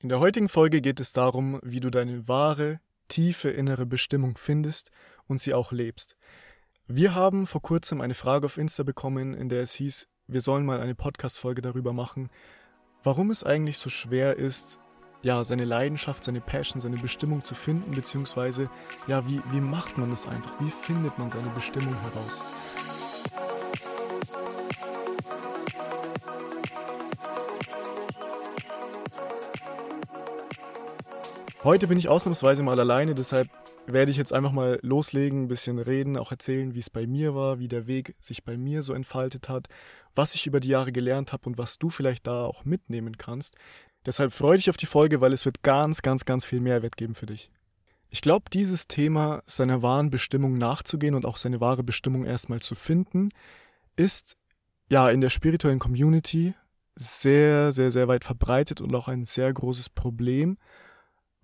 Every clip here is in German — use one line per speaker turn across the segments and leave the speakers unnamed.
In der heutigen Folge geht es darum, wie du deine wahre, tiefe innere Bestimmung findest und sie auch lebst. Wir haben vor kurzem eine Frage auf Insta bekommen, in der es hieß, wir sollen mal eine Podcast-Folge darüber machen, warum es eigentlich so schwer ist, ja, seine Leidenschaft, seine Passion, seine Bestimmung zu finden, beziehungsweise, ja, wie, wie macht man das einfach? Wie findet man seine Bestimmung heraus? Heute bin ich ausnahmsweise mal alleine, deshalb werde ich jetzt einfach mal loslegen, ein bisschen reden, auch erzählen, wie es bei mir war, wie der Weg sich bei mir so entfaltet hat, was ich über die Jahre gelernt habe und was du vielleicht da auch mitnehmen kannst. Deshalb freue dich auf die Folge, weil es wird ganz, ganz, ganz viel Mehrwert geben für dich. Ich glaube, dieses Thema, seiner wahren Bestimmung nachzugehen und auch seine wahre Bestimmung erstmal zu finden, ist ja in der spirituellen Community sehr, sehr, sehr weit verbreitet und auch ein sehr großes Problem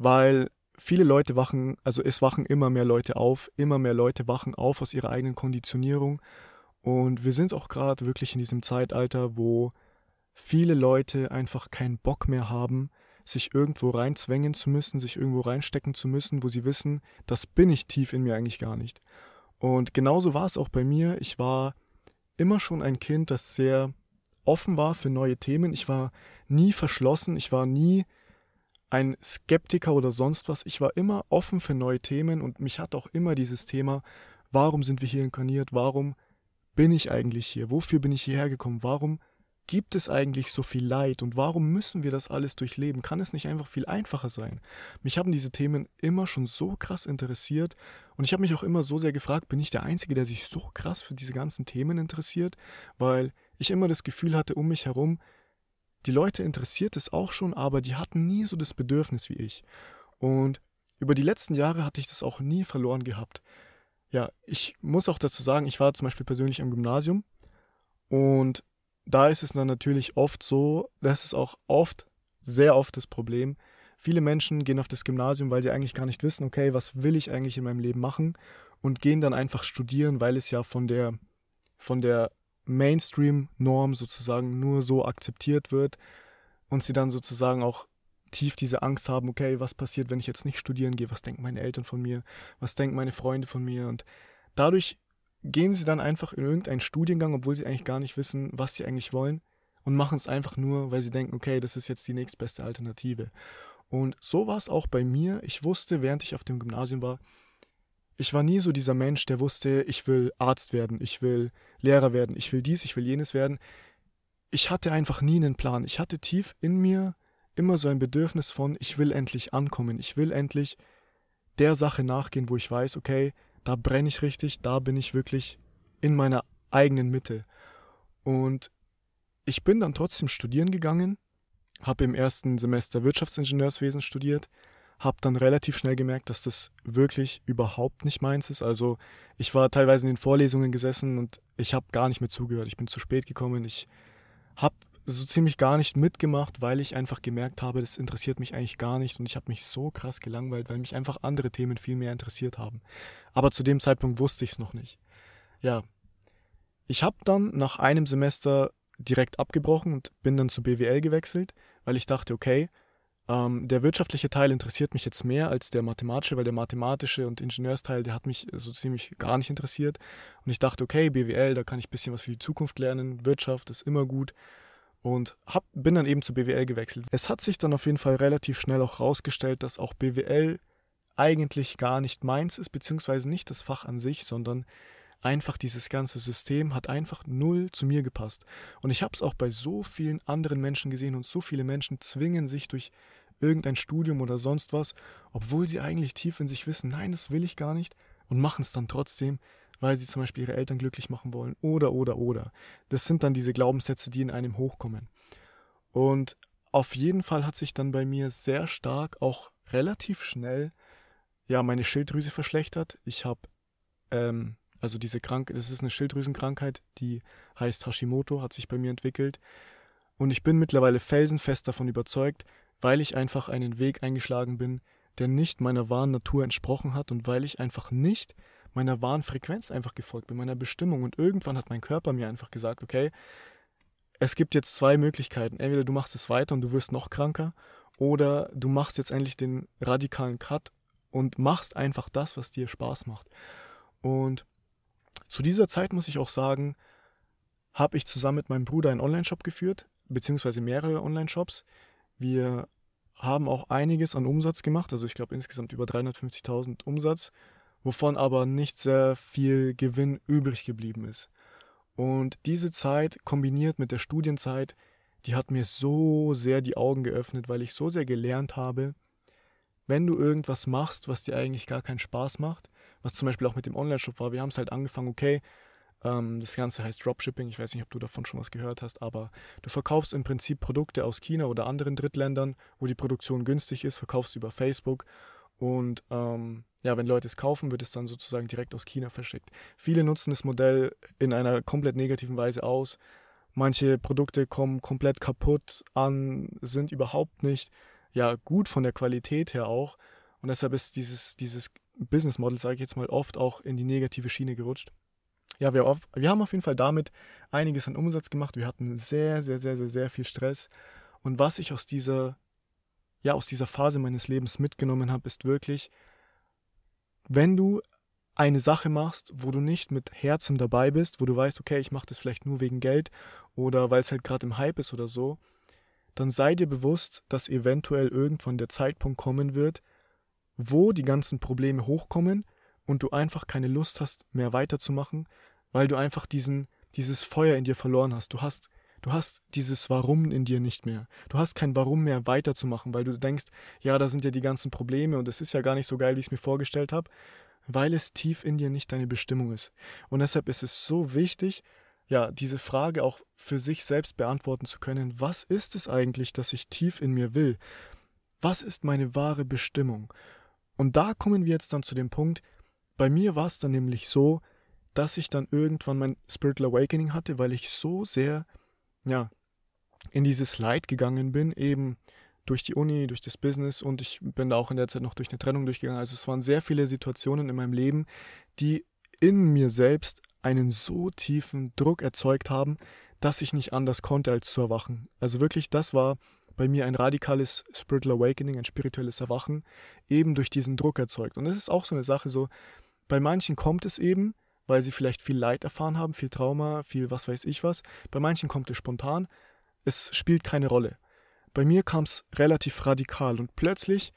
weil viele Leute wachen, also es wachen immer mehr Leute auf, immer mehr Leute wachen auf aus ihrer eigenen Konditionierung. Und wir sind auch gerade wirklich in diesem Zeitalter, wo viele Leute einfach keinen Bock mehr haben, sich irgendwo reinzwängen zu müssen, sich irgendwo reinstecken zu müssen, wo sie wissen, das bin ich tief in mir eigentlich gar nicht. Und genauso war es auch bei mir. Ich war immer schon ein Kind, das sehr offen war für neue Themen. Ich war nie verschlossen, ich war nie ein Skeptiker oder sonst was. Ich war immer offen für neue Themen und mich hat auch immer dieses Thema, warum sind wir hier inkarniert? Warum bin ich eigentlich hier? Wofür bin ich hierher gekommen? Warum gibt es eigentlich so viel Leid und warum müssen wir das alles durchleben? Kann es nicht einfach viel einfacher sein? Mich haben diese Themen immer schon so krass interessiert und ich habe mich auch immer so sehr gefragt, bin ich der Einzige, der sich so krass für diese ganzen Themen interessiert? Weil ich immer das Gefühl hatte, um mich herum, die Leute interessiert es auch schon, aber die hatten nie so das Bedürfnis wie ich. Und über die letzten Jahre hatte ich das auch nie verloren gehabt. Ja, ich muss auch dazu sagen, ich war zum Beispiel persönlich am Gymnasium und da ist es dann natürlich oft so, das ist auch oft, sehr oft das Problem. Viele Menschen gehen auf das Gymnasium, weil sie eigentlich gar nicht wissen, okay, was will ich eigentlich in meinem Leben machen und gehen dann einfach studieren, weil es ja von der, von der Mainstream-Norm sozusagen nur so akzeptiert wird und sie dann sozusagen auch tief diese Angst haben, okay, was passiert, wenn ich jetzt nicht studieren gehe, was denken meine Eltern von mir, was denken meine Freunde von mir und dadurch gehen sie dann einfach in irgendeinen Studiengang, obwohl sie eigentlich gar nicht wissen, was sie eigentlich wollen und machen es einfach nur, weil sie denken, okay, das ist jetzt die nächstbeste Alternative. Und so war es auch bei mir. Ich wusste, während ich auf dem Gymnasium war, ich war nie so dieser Mensch, der wusste, ich will Arzt werden, ich will Lehrer werden, ich will dies, ich will jenes werden. Ich hatte einfach nie einen Plan. Ich hatte tief in mir immer so ein Bedürfnis von, ich will endlich ankommen, ich will endlich der Sache nachgehen, wo ich weiß, okay, da brenne ich richtig, da bin ich wirklich in meiner eigenen Mitte. Und ich bin dann trotzdem studieren gegangen, habe im ersten Semester Wirtschaftsingenieurswesen studiert, habe dann relativ schnell gemerkt, dass das wirklich überhaupt nicht meins ist. Also ich war teilweise in den Vorlesungen gesessen und ich habe gar nicht mehr zugehört. Ich bin zu spät gekommen. Ich habe so ziemlich gar nicht mitgemacht, weil ich einfach gemerkt habe, das interessiert mich eigentlich gar nicht und ich habe mich so krass gelangweilt, weil mich einfach andere Themen viel mehr interessiert haben. Aber zu dem Zeitpunkt wusste ich es noch nicht. Ja, ich habe dann nach einem Semester direkt abgebrochen und bin dann zu BWL gewechselt, weil ich dachte, okay, ähm, der wirtschaftliche Teil interessiert mich jetzt mehr als der mathematische, weil der mathematische und Ingenieursteil, der hat mich so ziemlich gar nicht interessiert. Und ich dachte, okay, BWL, da kann ich ein bisschen was für die Zukunft lernen. Wirtschaft ist immer gut. Und hab, bin dann eben zu BWL gewechselt. Es hat sich dann auf jeden Fall relativ schnell auch rausgestellt, dass auch BWL eigentlich gar nicht meins ist, beziehungsweise nicht das Fach an sich, sondern einfach dieses ganze System hat einfach null zu mir gepasst. Und ich habe es auch bei so vielen anderen Menschen gesehen und so viele Menschen zwingen sich durch irgendein Studium oder sonst was, obwohl sie eigentlich tief in sich wissen, nein, das will ich gar nicht und machen es dann trotzdem, weil sie zum Beispiel ihre Eltern glücklich machen wollen oder oder oder. Das sind dann diese Glaubenssätze, die in einem hochkommen. Und auf jeden Fall hat sich dann bei mir sehr stark, auch relativ schnell, ja, meine Schilddrüse verschlechtert. Ich habe, ähm, also diese Krankheit, das ist eine Schilddrüsenkrankheit, die heißt Hashimoto, hat sich bei mir entwickelt. Und ich bin mittlerweile felsenfest davon überzeugt, weil ich einfach einen Weg eingeschlagen bin, der nicht meiner wahren Natur entsprochen hat und weil ich einfach nicht meiner wahren Frequenz einfach gefolgt bin, meiner Bestimmung. Und irgendwann hat mein Körper mir einfach gesagt, okay, es gibt jetzt zwei Möglichkeiten. Entweder du machst es weiter und du wirst noch kranker oder du machst jetzt endlich den radikalen Cut und machst einfach das, was dir Spaß macht. Und zu dieser Zeit muss ich auch sagen, habe ich zusammen mit meinem Bruder einen Online-Shop geführt, beziehungsweise mehrere Online-Shops. Wir haben auch einiges an Umsatz gemacht, also ich glaube insgesamt über 350.000 Umsatz, wovon aber nicht sehr viel Gewinn übrig geblieben ist. Und diese Zeit kombiniert mit der Studienzeit, die hat mir so sehr die Augen geöffnet, weil ich so sehr gelernt habe, wenn du irgendwas machst, was dir eigentlich gar keinen Spaß macht, was zum Beispiel auch mit dem Online-Shop war, wir haben es halt angefangen, okay, ähm, das Ganze heißt Dropshipping, ich weiß nicht, ob du davon schon was gehört hast, aber du verkaufst im Prinzip Produkte aus China oder anderen Drittländern, wo die Produktion günstig ist, verkaufst über Facebook und ähm, ja, wenn Leute es kaufen, wird es dann sozusagen direkt aus China verschickt. Viele nutzen das Modell in einer komplett negativen Weise aus. Manche Produkte kommen komplett kaputt an, sind überhaupt nicht ja, gut von der Qualität her auch. Und deshalb ist dieses, dieses Business Model, sage ich jetzt mal, oft auch in die negative Schiene gerutscht. Ja, wir, wir haben auf jeden Fall damit einiges an Umsatz gemacht. Wir hatten sehr, sehr, sehr, sehr, sehr viel Stress. Und was ich aus dieser ja aus dieser Phase meines Lebens mitgenommen habe, ist wirklich, wenn du eine Sache machst, wo du nicht mit Herzen dabei bist, wo du weißt, okay, ich mache das vielleicht nur wegen Geld oder weil es halt gerade im Hype ist oder so, dann sei dir bewusst, dass eventuell irgendwann der Zeitpunkt kommen wird, wo die ganzen Probleme hochkommen und du einfach keine Lust hast, mehr weiterzumachen, weil du einfach diesen, dieses Feuer in dir verloren hast. Du hast Du hast dieses Warum in dir nicht mehr. Du hast kein Warum mehr weiterzumachen, weil du denkst, ja, da sind ja die ganzen Probleme und es ist ja gar nicht so geil, wie ich es mir vorgestellt habe, weil es tief in dir nicht deine Bestimmung ist. Und deshalb ist es so wichtig, ja, diese Frage auch für sich selbst beantworten zu können. Was ist es eigentlich, dass ich tief in mir will? Was ist meine wahre Bestimmung? Und da kommen wir jetzt dann zu dem Punkt, bei mir war es dann nämlich so, dass ich dann irgendwann mein Spiritual Awakening hatte, weil ich so sehr ja, in dieses Leid gegangen bin, eben durch die Uni, durch das Business und ich bin da auch in der Zeit noch durch eine Trennung durchgegangen. Also es waren sehr viele Situationen in meinem Leben, die in mir selbst einen so tiefen Druck erzeugt haben, dass ich nicht anders konnte, als zu erwachen. Also wirklich, das war bei mir ein radikales Spiritual Awakening, ein spirituelles Erwachen, eben durch diesen Druck erzeugt. Und es ist auch so eine Sache, so bei manchen kommt es eben, weil sie vielleicht viel Leid erfahren haben, viel Trauma, viel was weiß ich was. Bei manchen kommt es spontan. Es spielt keine Rolle. Bei mir kam es relativ radikal und plötzlich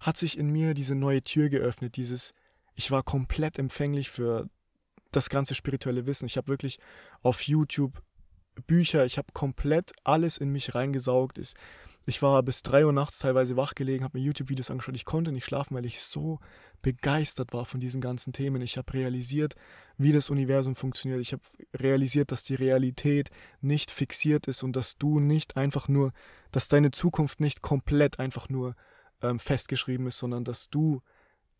hat sich in mir diese neue Tür geöffnet, dieses, ich war komplett empfänglich für das ganze spirituelle Wissen. Ich habe wirklich auf YouTube Bücher, ich habe komplett alles in mich reingesaugt. Ich war bis 3 Uhr nachts teilweise wach gelegen, habe mir YouTube-Videos angeschaut. Ich konnte nicht schlafen, weil ich so begeistert war von diesen ganzen Themen. Ich habe realisiert, wie das Universum funktioniert. Ich habe realisiert, dass die Realität nicht fixiert ist und dass du nicht einfach nur, dass deine Zukunft nicht komplett einfach nur ähm, festgeschrieben ist, sondern dass du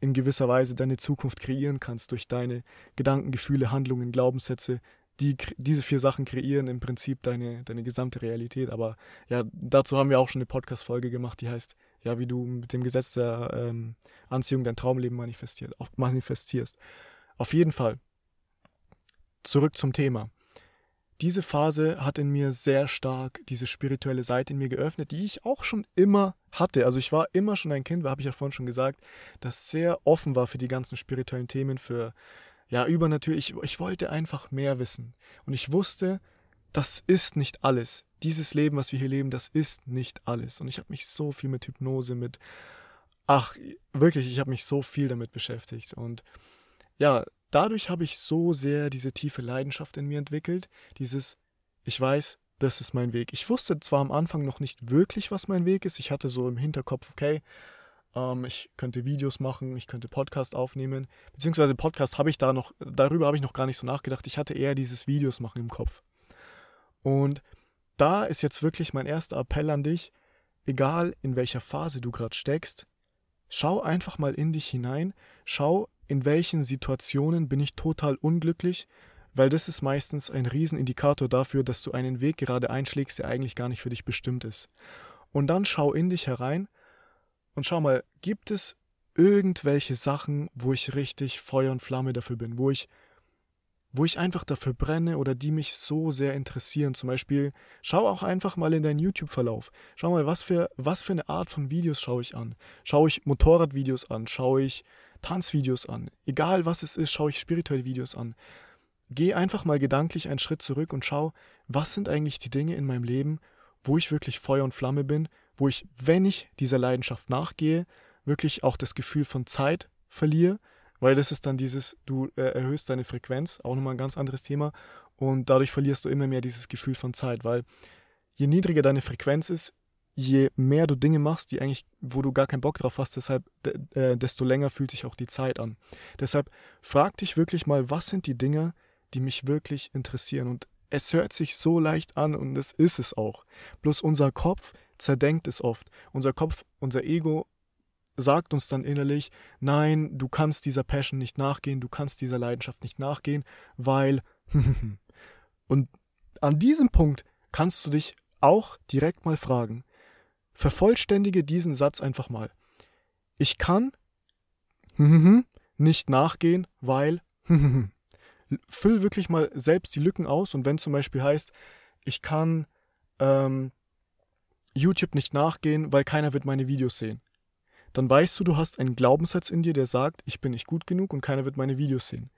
in gewisser Weise deine Zukunft kreieren kannst durch deine Gedanken, Gefühle, Handlungen, Glaubenssätze. Die, diese vier Sachen kreieren im Prinzip deine, deine gesamte Realität. Aber ja, dazu haben wir auch schon eine Podcast-Folge gemacht, die heißt ja, wie du mit dem Gesetz der ähm, Anziehung dein Traumleben manifestiert, auch manifestierst. Auf jeden Fall. Zurück zum Thema. Diese Phase hat in mir sehr stark diese spirituelle Seite in mir geöffnet, die ich auch schon immer hatte. Also ich war immer schon ein Kind, habe ich ja vorhin schon gesagt, das sehr offen war für die ganzen spirituellen Themen, für ja, übernatürlich. Ich, wollte einfach mehr wissen. Und ich wusste, das ist nicht alles dieses Leben, was wir hier leben, das ist nicht alles. Und ich habe mich so viel mit Hypnose, mit, ach, wirklich, ich habe mich so viel damit beschäftigt. Und ja, dadurch habe ich so sehr diese tiefe Leidenschaft in mir entwickelt, dieses, ich weiß, das ist mein Weg. Ich wusste zwar am Anfang noch nicht wirklich, was mein Weg ist. Ich hatte so im Hinterkopf, okay, ähm, ich könnte Videos machen, ich könnte Podcast aufnehmen. Beziehungsweise Podcast habe ich da noch, darüber habe ich noch gar nicht so nachgedacht. Ich hatte eher dieses Videos machen im Kopf. Und da ist jetzt wirklich mein erster Appell an dich, egal in welcher Phase du gerade steckst, schau einfach mal in dich hinein, schau, in welchen Situationen bin ich total unglücklich, weil das ist meistens ein Riesenindikator dafür, dass du einen Weg gerade einschlägst, der eigentlich gar nicht für dich bestimmt ist. Und dann schau in dich herein und schau mal, gibt es irgendwelche Sachen, wo ich richtig Feuer und Flamme dafür bin, wo ich wo ich einfach dafür brenne oder die mich so sehr interessieren. Zum Beispiel, schau auch einfach mal in deinen YouTube-Verlauf. Schau mal, was für, was für eine Art von Videos schaue ich an. Schaue ich Motorradvideos an, schaue ich Tanzvideos an. Egal was es ist, schaue ich spirituelle Videos an. Geh einfach mal gedanklich einen Schritt zurück und schau, was sind eigentlich die Dinge in meinem Leben, wo ich wirklich Feuer und Flamme bin, wo ich, wenn ich dieser Leidenschaft nachgehe, wirklich auch das Gefühl von Zeit verliere weil das ist dann dieses, du äh, erhöhst deine Frequenz, auch nochmal ein ganz anderes Thema. Und dadurch verlierst du immer mehr dieses Gefühl von Zeit, weil je niedriger deine Frequenz ist, je mehr du Dinge machst, die eigentlich, wo du gar keinen Bock drauf hast, deshalb, äh, desto länger fühlt sich auch die Zeit an. Deshalb frag dich wirklich mal, was sind die Dinge, die mich wirklich interessieren? Und es hört sich so leicht an und es ist es auch. Bloß unser Kopf zerdenkt es oft. Unser Kopf, unser Ego sagt uns dann innerlich, nein, du kannst dieser Passion nicht nachgehen, du kannst dieser Leidenschaft nicht nachgehen, weil... Und an diesem Punkt kannst du dich auch direkt mal fragen, vervollständige diesen Satz einfach mal. Ich kann nicht nachgehen, weil... Füll wirklich mal selbst die Lücken aus und wenn zum Beispiel heißt, ich kann ähm, YouTube nicht nachgehen, weil keiner wird meine Videos sehen dann weißt du, du hast einen Glaubenssatz in dir, der sagt, ich bin nicht gut genug und keiner wird meine Videos sehen.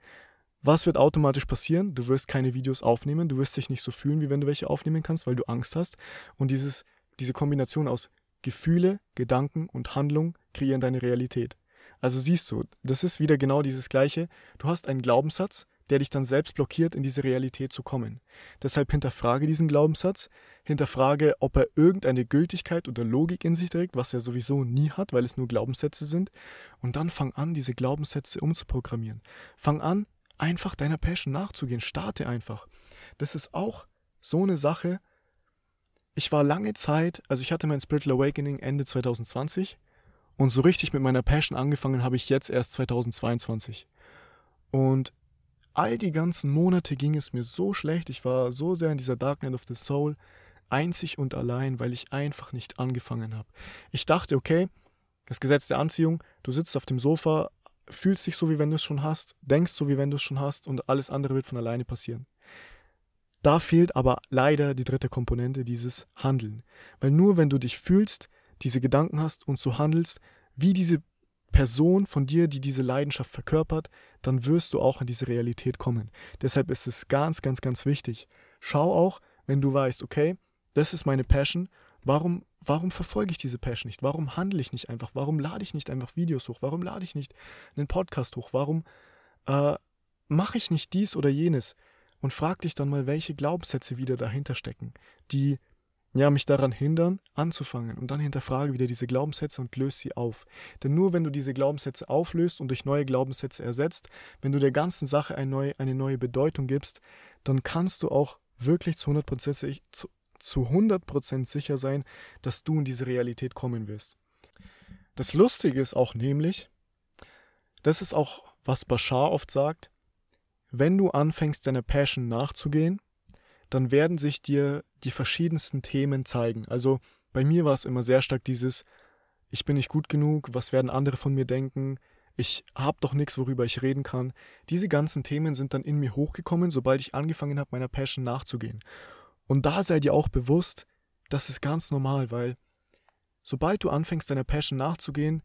Was wird automatisch passieren? Du wirst keine Videos aufnehmen, du wirst dich nicht so fühlen, wie wenn du welche aufnehmen kannst, weil du Angst hast. Und dieses, diese Kombination aus Gefühle, Gedanken und Handlung kreieren deine Realität. Also siehst du, das ist wieder genau dieses Gleiche. Du hast einen Glaubenssatz, der dich dann selbst blockiert, in diese Realität zu kommen. Deshalb hinterfrage diesen Glaubenssatz, hinterfrage, ob er irgendeine Gültigkeit oder Logik in sich trägt, was er sowieso nie hat, weil es nur Glaubenssätze sind. Und dann fang an, diese Glaubenssätze umzuprogrammieren. Fang an, einfach deiner Passion nachzugehen. Starte einfach. Das ist auch so eine Sache. Ich war lange Zeit, also ich hatte mein Spiritual Awakening Ende 2020 und so richtig mit meiner Passion angefangen habe ich jetzt erst 2022. Und all die ganzen Monate ging es mir so schlecht. Ich war so sehr in dieser Dark Night of the Soul, einzig und allein, weil ich einfach nicht angefangen habe. Ich dachte, okay, das Gesetz der Anziehung, du sitzt auf dem Sofa, fühlst dich so, wie wenn du es schon hast, denkst so, wie wenn du es schon hast und alles andere wird von alleine passieren. Da fehlt aber leider die dritte Komponente, dieses Handeln. Weil nur wenn du dich fühlst, diese Gedanken hast und so handelst, wie diese Person von dir, die diese Leidenschaft verkörpert, dann wirst du auch in diese Realität kommen. Deshalb ist es ganz, ganz, ganz wichtig. Schau auch, wenn du weißt, okay, das ist meine Passion, warum, warum verfolge ich diese Passion nicht? Warum handle ich nicht einfach? Warum lade ich nicht einfach Videos hoch? Warum lade ich nicht einen Podcast hoch? Warum äh, mache ich nicht dies oder jenes? Und frag dich dann mal, welche Glaubenssätze wieder dahinter stecken, die ja, mich daran hindern, anzufangen. Und dann hinterfrage wieder diese Glaubenssätze und löse sie auf. Denn nur wenn du diese Glaubenssätze auflöst und durch neue Glaubenssätze ersetzt, wenn du der ganzen Sache eine neue, eine neue Bedeutung gibst, dann kannst du auch wirklich zu 100%, zu, zu 100 sicher sein, dass du in diese Realität kommen wirst. Das Lustige ist auch nämlich, das ist auch, was Bashar oft sagt, wenn du anfängst, deiner Passion nachzugehen, dann werden sich dir die verschiedensten Themen zeigen. Also bei mir war es immer sehr stark dieses, ich bin nicht gut genug, was werden andere von mir denken, ich habe doch nichts, worüber ich reden kann. Diese ganzen Themen sind dann in mir hochgekommen, sobald ich angefangen habe, meiner Passion nachzugehen. Und da sei dir auch bewusst, das ist ganz normal, weil sobald du anfängst, deiner Passion nachzugehen,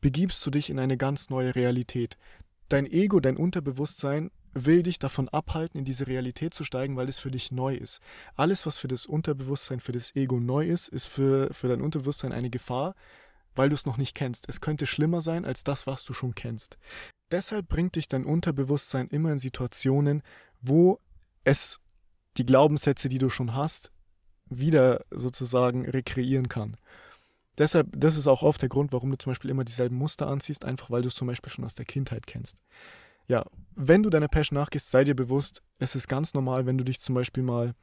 begibst du dich in eine ganz neue Realität. Dein Ego, dein Unterbewusstsein will dich davon abhalten, in diese Realität zu steigen, weil es für dich neu ist. Alles, was für das Unterbewusstsein, für das Ego neu ist, ist für, für dein Unterbewusstsein eine Gefahr, weil du es noch nicht kennst. Es könnte schlimmer sein als das, was du schon kennst. Deshalb bringt dich dein Unterbewusstsein immer in Situationen, wo es die Glaubenssätze, die du schon hast, wieder sozusagen rekreieren kann. Deshalb, das ist auch oft der Grund, warum du zum Beispiel immer dieselben Muster anziehst, einfach weil du es zum Beispiel schon aus der Kindheit kennst ja, wenn du deiner Passion nachgehst, sei dir bewusst, es ist ganz normal, wenn du dich zum Beispiel mal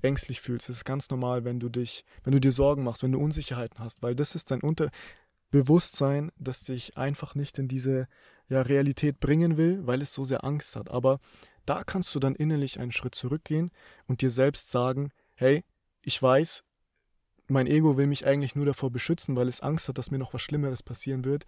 ängstlich fühlst. Es ist ganz normal, wenn du dich, wenn du dir Sorgen machst, wenn du Unsicherheiten hast, weil das ist dein Unterbewusstsein, das dich einfach nicht in diese ja, Realität bringen will, weil es so sehr Angst hat. Aber da kannst du dann innerlich einen Schritt zurückgehen und dir selbst sagen, hey, ich weiß, mein Ego will mich eigentlich nur davor beschützen, weil es Angst hat, dass mir noch was Schlimmeres passieren wird.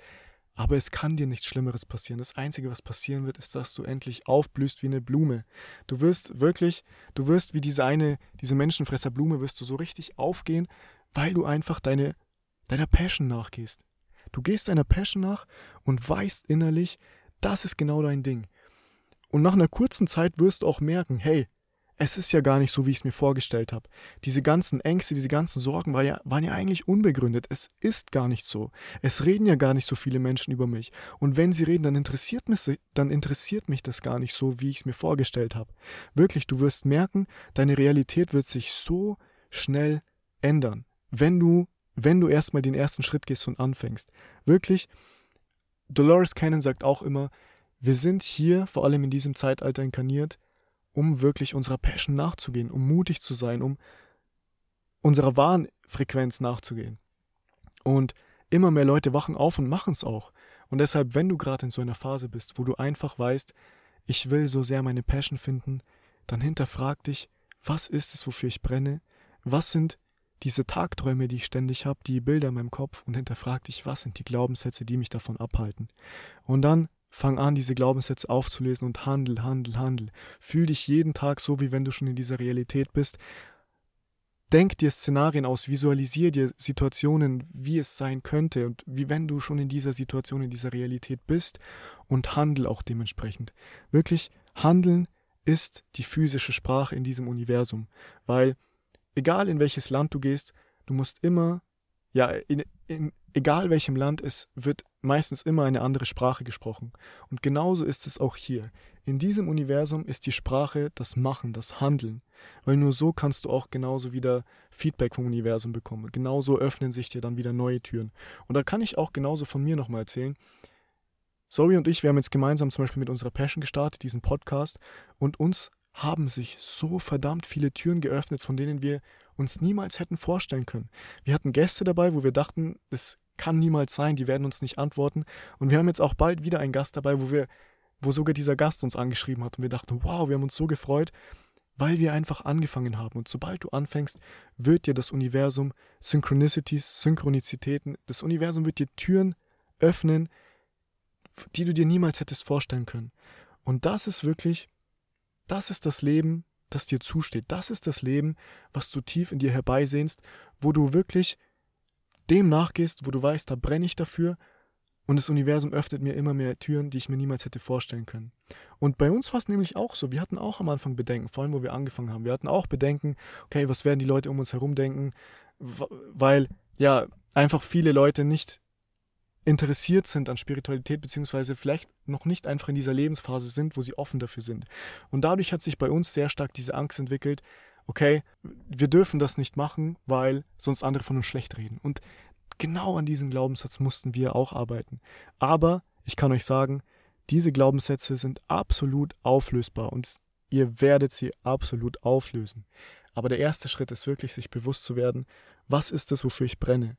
Aber es kann dir nichts Schlimmeres passieren. Das Einzige, was passieren wird, ist, dass du endlich aufblühst wie eine Blume. Du wirst wirklich, du wirst wie diese eine, diese Menschenfresserblume, wirst du so richtig aufgehen, weil du einfach deine, deiner Passion nachgehst. Du gehst deiner Passion nach und weißt innerlich, das ist genau dein Ding. Und nach einer kurzen Zeit wirst du auch merken, hey, es ist ja gar nicht so, wie ich es mir vorgestellt habe. Diese ganzen Ängste, diese ganzen Sorgen war ja, waren ja eigentlich unbegründet. Es ist gar nicht so. Es reden ja gar nicht so viele Menschen über mich. Und wenn sie reden, dann interessiert mich, dann interessiert mich das gar nicht so, wie ich es mir vorgestellt habe. Wirklich, du wirst merken, deine Realität wird sich so schnell ändern, wenn du, wenn du erstmal den ersten Schritt gehst und anfängst. Wirklich, Dolores Cannon sagt auch immer, wir sind hier, vor allem in diesem Zeitalter inkarniert, um wirklich unserer Passion nachzugehen, um mutig zu sein, um unserer wahren Frequenz nachzugehen. Und immer mehr Leute wachen auf und machen es auch. Und deshalb, wenn du gerade in so einer Phase bist, wo du einfach weißt, ich will so sehr meine Passion finden, dann hinterfrag dich, was ist es, wofür ich brenne? Was sind diese Tagträume, die ich ständig habe, die Bilder in meinem Kopf und hinterfrag dich, was sind die Glaubenssätze, die mich davon abhalten? Und dann Fang an, diese Glaubenssätze aufzulesen und handel, handel, handel. Fühl dich jeden Tag so, wie wenn du schon in dieser Realität bist. Denk dir Szenarien aus, visualisier dir Situationen, wie es sein könnte und wie wenn du schon in dieser Situation, in dieser Realität bist und handel auch dementsprechend. Wirklich, handeln ist die physische Sprache in diesem Universum, weil egal in welches Land du gehst, du musst immer, ja, in, in egal welchem Land, es wird meistens immer eine andere Sprache gesprochen. Und genauso ist es auch hier. In diesem Universum ist die Sprache das Machen, das Handeln. Weil nur so kannst du auch genauso wieder Feedback vom Universum bekommen. Genauso öffnen sich dir dann wieder neue Türen. Und da kann ich auch genauso von mir nochmal erzählen. Zoe und ich, wir haben jetzt gemeinsam zum Beispiel mit unserer Passion gestartet, diesen Podcast, und uns haben sich so verdammt viele Türen geöffnet, von denen wir uns niemals hätten vorstellen können. Wir hatten Gäste dabei, wo wir dachten, es kann niemals sein, die werden uns nicht antworten. Und wir haben jetzt auch bald wieder einen Gast dabei, wo wir, wo sogar dieser Gast uns angeschrieben hat und wir dachten, wow, wir haben uns so gefreut, weil wir einfach angefangen haben. Und sobald du anfängst, wird dir das Universum Synchronicities, Synchronizitäten, das Universum wird dir Türen öffnen, die du dir niemals hättest vorstellen können. Und das ist wirklich, das ist das Leben, das dir zusteht. Das ist das Leben, was du tief in dir herbeisehnst, wo du wirklich dem nachgehst, wo du weißt, da brenne ich dafür und das Universum öffnet mir immer mehr Türen, die ich mir niemals hätte vorstellen können. Und bei uns war es nämlich auch so. Wir hatten auch am Anfang Bedenken, vor allem wo wir angefangen haben. Wir hatten auch Bedenken, okay, was werden die Leute um uns herum denken? Weil ja einfach viele Leute nicht interessiert sind an Spiritualität, beziehungsweise vielleicht noch nicht einfach in dieser Lebensphase sind, wo sie offen dafür sind. Und dadurch hat sich bei uns sehr stark diese Angst entwickelt, okay, wir dürfen das nicht machen, weil sonst andere von uns schlecht reden. Und genau an diesem Glaubenssatz mussten wir auch arbeiten. Aber ich kann euch sagen, diese Glaubenssätze sind absolut auflösbar und ihr werdet sie absolut auflösen. Aber der erste Schritt ist wirklich, sich bewusst zu werden, was ist es, wofür ich brenne?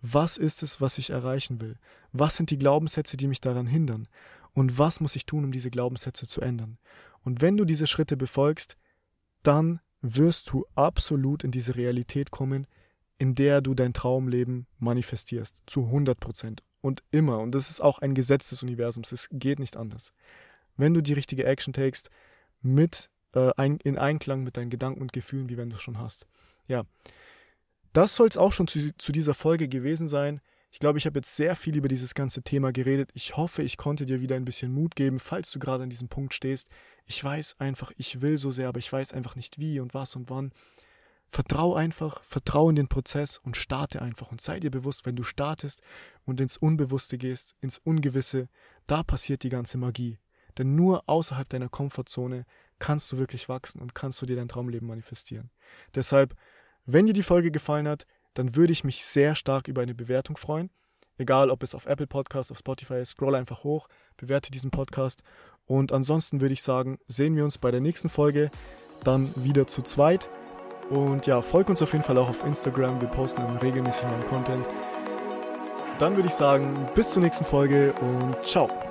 Was ist es, was ich erreichen will? Was sind die Glaubenssätze, die mich daran hindern? Und was muss ich tun, um diese Glaubenssätze zu ändern? Und wenn du diese Schritte befolgst, dann wirst du absolut in diese Realität kommen, in der du dein Traumleben manifestierst. Zu 100 Prozent. Und immer. Und das ist auch ein Gesetz des Universums. Es geht nicht anders. Wenn du die richtige Action takest, mit, äh, ein, in Einklang mit deinen Gedanken und Gefühlen, wie wenn du es schon hast. Ja. Das soll es auch schon zu, zu dieser Folge gewesen sein. Ich glaube, ich habe jetzt sehr viel über dieses ganze Thema geredet. Ich hoffe, ich konnte dir wieder ein bisschen Mut geben, falls du gerade an diesem Punkt stehst. Ich weiß einfach, ich will so sehr, aber ich weiß einfach nicht wie und was und wann. Vertrau einfach, vertrau in den Prozess und starte einfach und sei dir bewusst, wenn du startest und ins Unbewusste gehst, ins Ungewisse, da passiert die ganze Magie. Denn nur außerhalb deiner Komfortzone kannst du wirklich wachsen und kannst du dir dein Traumleben manifestieren. Deshalb, wenn dir die Folge gefallen hat, dann würde ich mich sehr stark über eine Bewertung freuen. Egal, ob es auf Apple Podcast, auf Spotify ist, scroll einfach hoch, bewerte diesen Podcast. Und ansonsten würde ich sagen, sehen wir uns bei der nächsten Folge dann wieder zu zweit. Und ja, folg uns auf jeden Fall auch auf Instagram. Wir posten dann regelmäßig neuen Content. Dann würde ich sagen, bis zur nächsten Folge und ciao.